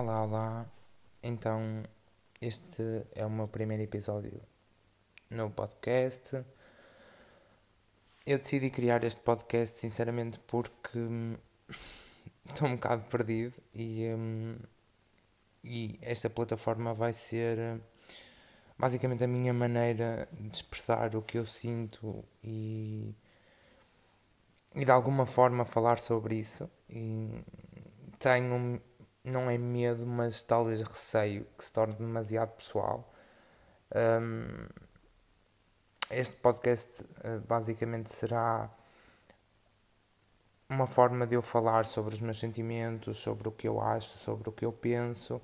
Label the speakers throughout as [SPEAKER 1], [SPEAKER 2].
[SPEAKER 1] Olá, olá. Então, este é o meu primeiro episódio no podcast. Eu decidi criar este podcast, sinceramente, porque hum, estou um bocado perdido e, hum, e esta plataforma vai ser hum, basicamente a minha maneira de expressar o que eu sinto e, e de alguma forma falar sobre isso. E tenho não é medo, mas talvez receio que se torne demasiado pessoal. Um, este podcast uh, basicamente será uma forma de eu falar sobre os meus sentimentos, sobre o que eu acho, sobre o que eu penso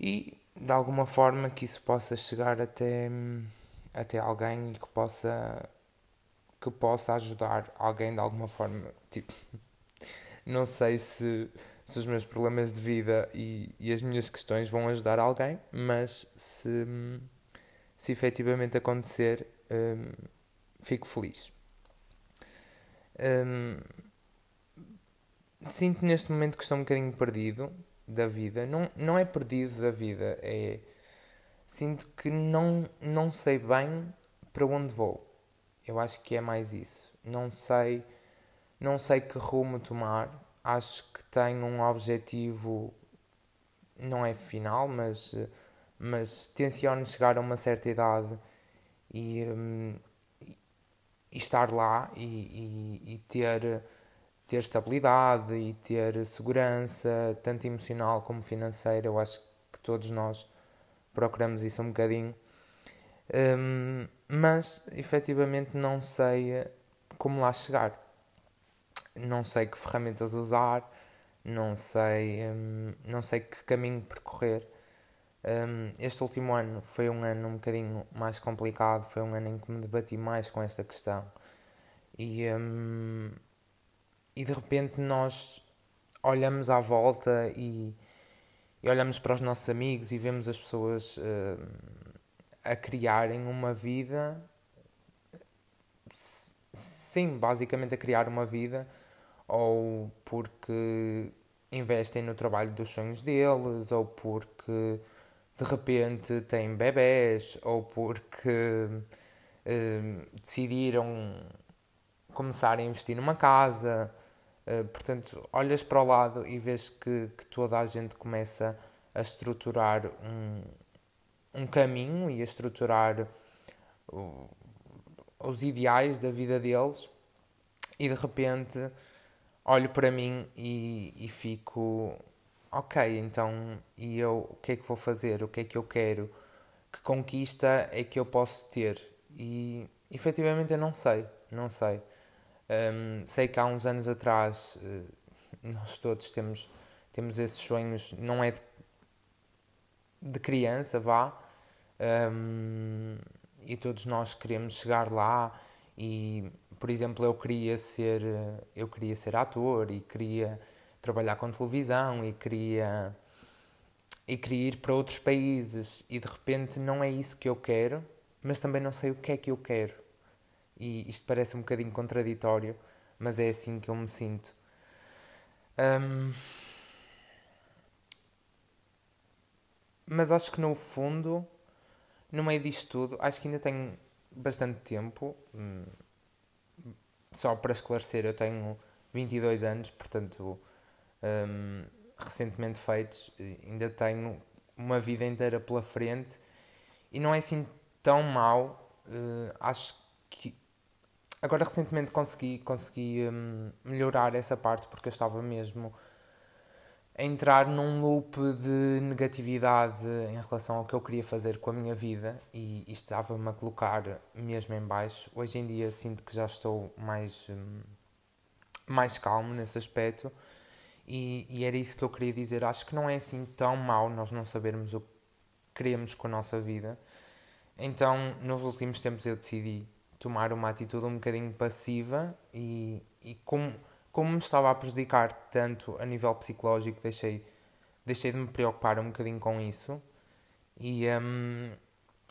[SPEAKER 1] e de alguma forma que isso possa chegar até, até alguém que possa que possa ajudar alguém de alguma forma. Tipo, não sei se se os meus problemas de vida e, e as minhas questões vão ajudar alguém, mas se, se efetivamente acontecer, um, fico feliz. Um, sinto neste momento que estou um bocadinho perdido da vida. Não, não é perdido da vida, é. Sinto que não, não sei bem para onde vou. Eu acho que é mais isso. Não sei, não sei que rumo tomar acho que tenho um objetivo, não é final, mas, mas tenciono chegar a uma certa idade e, um, e estar lá e, e, e, ter, ter estabilidade e ter segurança, tanto emocional como financeira. Eu acho que todos nós procuramos isso um bocadinho. Um, mas efetivamente não sei como lá chegar não sei que ferramentas usar, não sei, hum, não sei que caminho percorrer. Um, este último ano foi um ano um bocadinho mais complicado, foi um ano em que me debati mais com esta questão. E, um, e de repente nós olhamos à volta e, e, olhamos para os nossos amigos e vemos as pessoas uh, a criarem uma vida. Sim, basicamente a criar uma vida ou porque investem no trabalho dos sonhos deles, ou porque de repente têm bebés, ou porque uh, decidiram começar a investir numa casa. Uh, portanto, olhas para o lado e vês que, que toda a gente começa a estruturar um, um caminho e a estruturar os ideais da vida deles, e de repente olho para mim e, e fico, ok, então e eu o que é que vou fazer? O que é que eu quero? Que conquista é que eu posso ter? E efetivamente eu não sei, não sei. Um, sei que há uns anos atrás uh, nós todos temos, temos esses sonhos, não é de, de criança, vá, um, e todos nós queremos chegar lá e por exemplo, eu queria ser, eu queria ser ator e queria trabalhar com televisão e queria e queria ir para outros países e de repente não é isso que eu quero, mas também não sei o que é que eu quero. E isto parece um bocadinho contraditório, mas é assim que eu me sinto. Um, mas acho que no fundo, no meio disto tudo, acho que ainda tenho bastante tempo. Só para esclarecer, eu tenho 22 anos, portanto, um, recentemente feitos, ainda tenho uma vida inteira pela frente e não é assim tão mal. Uh, acho que agora recentemente consegui, consegui um, melhorar essa parte porque eu estava mesmo a entrar num loop de negatividade em relação ao que eu queria fazer com a minha vida e, estava-me a colocar mesmo em baixo. Hoje em dia sinto que já estou mais, hum, mais calmo nesse aspecto e, e era isso que eu queria dizer. Acho que não é assim tão mal nós não sabermos o que queremos com a nossa vida. Então, nos últimos tempos eu decidi tomar uma atitude um bocadinho passiva e, e como como me estava a prejudicar tanto a nível psicológico, deixei, deixei de me preocupar um bocadinho com isso e, um,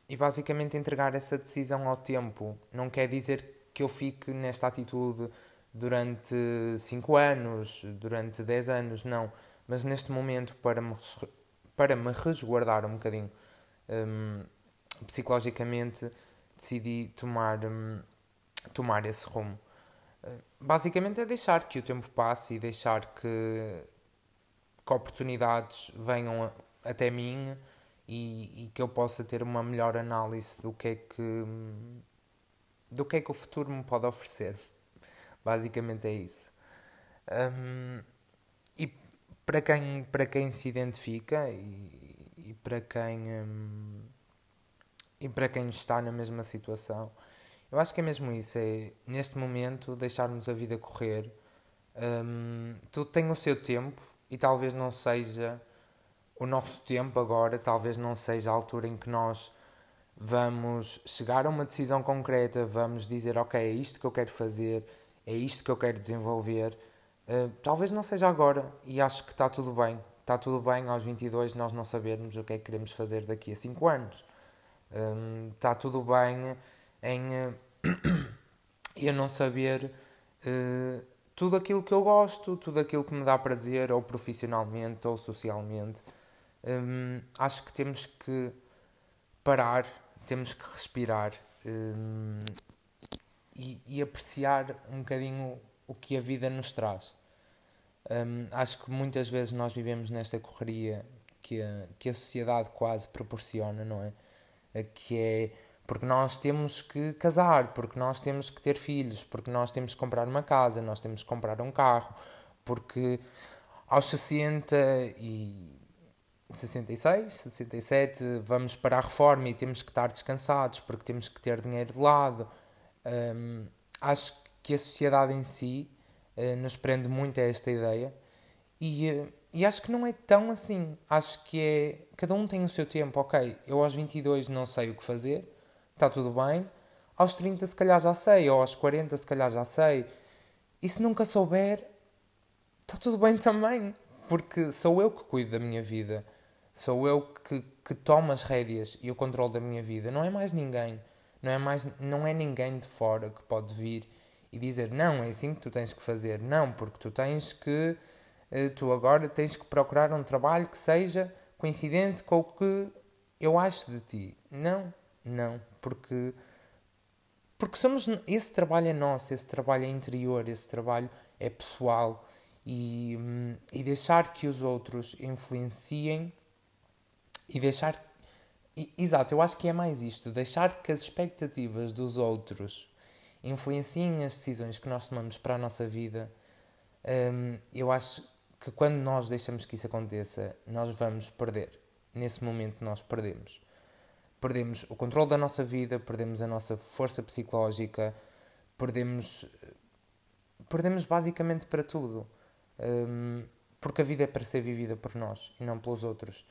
[SPEAKER 1] e basicamente entregar essa decisão ao tempo. Não quer dizer que eu fique nesta atitude durante 5 anos, durante 10 anos, não. mas neste momento, para me, para me resguardar um bocadinho um, psicologicamente, decidi tomar, um, tomar esse rumo. Basicamente é deixar que o tempo passe e deixar que, que oportunidades venham até mim e, e, que eu possa ter uma melhor análise do que é que do que é que o futuro me pode oferecer. Basicamente é isso. Um, e para quem, para quem se identifica e, e para quem um, e para quem está na mesma situação, eu acho que é mesmo isso, é neste momento deixarmos a vida correr. Um, tudo tem o seu tempo e talvez não seja o nosso tempo agora, talvez não seja a altura em que nós vamos chegar a uma decisão concreta, vamos dizer, ok, é isto que eu quero fazer, é isto que eu quero desenvolver. Uh, talvez não seja agora e acho que está tudo bem. Está tudo bem aos 22 nós não sabermos o que é que queremos fazer daqui a 5 anos. Um, está tudo bem em uh, eu não saber uh, tudo aquilo que eu gosto, tudo aquilo que me dá prazer, ou profissionalmente ou socialmente. Um, acho que temos que parar, temos que respirar um, e, e, apreciar um bocadinho o que a vida nos traz. Um, acho que muitas vezes nós vivemos nesta correria que a, que a sociedade quase proporciona, não é? Que é porque nós temos que casar, porque nós temos que ter filhos, porque nós temos que comprar uma casa, nós temos que comprar um carro, porque aos 60 e 66, 67, vamos para a reforma e temos que estar descansados porque temos que ter dinheiro de lado. Um, acho que a sociedade em si uh, nos prende muito a esta ideia e, uh, e acho que não é tão assim. Acho que é. Cada um tem o seu tempo, ok. Eu aos 22 não sei o que fazer, está tudo bem. Aos 30 se calhar já sei, ou aos 40 se calhar já sei. E se nunca souber, está tudo bem também, porque sou eu que cuido da minha vida. Sou eu que, que tomo as rédeas e o controle da minha vida. Não é mais ninguém. Não é, mais, não é ninguém de fora que pode vir e dizer não, é assim que tu tens que fazer. Não, porque tu tens que. Eh, tu agora tens que procurar um trabalho que seja coincidente com o que eu acho de ti. Não, não, porque. Porque somos. Esse trabalho é nosso, esse trabalho é interior, esse trabalho é pessoal. E, e deixar que os outros influenciem e deixar. Exato, eu acho que é mais isto: deixar que as expectativas dos outros influenciem as decisões que nós tomamos para a nossa vida. Um, eu acho que quando nós deixamos que isso aconteça, nós vamos perder. Nesse momento, nós perdemos. Perdemos o controle da nossa vida, perdemos a nossa força psicológica, perdemos. Perdemos basicamente para tudo. Um, porque a vida é para ser vivida por nós e não pelos outros.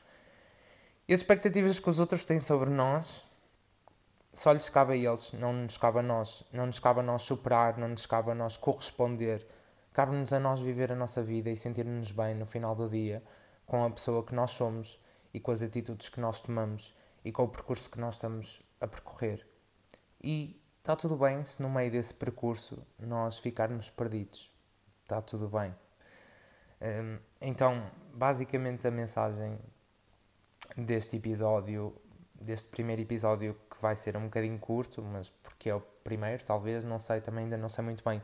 [SPEAKER 1] E as expectativas que os outros têm sobre nós só lhes cabe a eles, não nos cabe a nós. Não nos cabe a nós superar, não nos cabe a nós corresponder. Cabe-nos a nós viver a nossa vida e sentir-nos bem no final do dia com a pessoa que nós somos e com as atitudes que nós tomamos e com o percurso que nós estamos a percorrer. E está tudo bem se no meio desse percurso nós ficarmos perdidos. Está tudo bem. Hum, então, basicamente, a mensagem deste episódio, deste primeiro episódio que vai ser um bocadinho curto, mas porque é o primeiro, talvez, não sei, também ainda não sei muito bem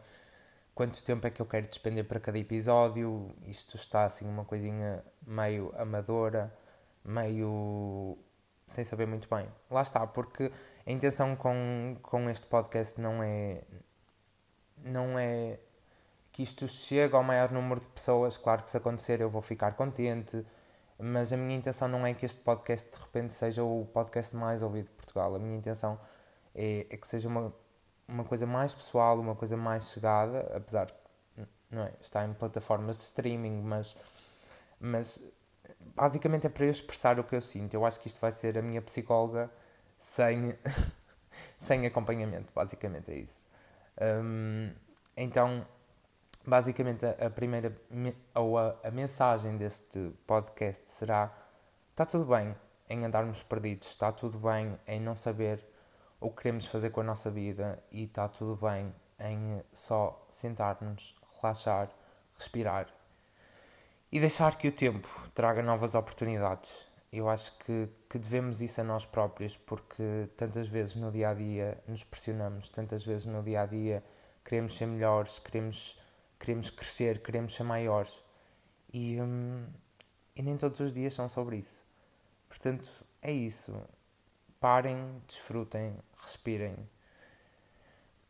[SPEAKER 1] quanto tempo é que eu quero despender para cada episódio. Isto está assim uma coisinha meio amadora, meio sem saber muito bem. Lá está, porque a intenção com, com este podcast não é não é que isto chegue ao maior número de pessoas. Claro que se acontecer eu vou ficar contente, mas a minha intenção não é que este podcast de repente seja o podcast mais ouvido de Portugal. A minha intenção é, é que seja uma, uma coisa mais pessoal, uma coisa mais chegada, apesar de não é, estar em plataformas de streaming, mas, mas basicamente é para eu expressar o que eu sinto. Eu acho que isto vai ser a minha psicóloga sem, sem acompanhamento, basicamente é isso. Um, então basicamente a, a primeira ou a, a, mensagem deste podcast será está tudo bem em andarmos perdidos, está tudo bem em não saber o que queremos fazer com a nossa vida e está tudo bem em só sentar-nos, relaxar, respirar e deixar que o tempo traga novas oportunidades. Eu acho que, que devemos isso a nós próprios, porque tantas vezes no dia a dia nos pressionamos, tantas vezes no dia a dia queremos ser melhores, queremos, queremos crescer, queremos ser maiores. E, hum, e nem todos os dias são sobre isso. Portanto, é isso. Parem, desfrutem, respirem.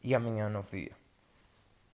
[SPEAKER 1] E amanhã é um novo dia.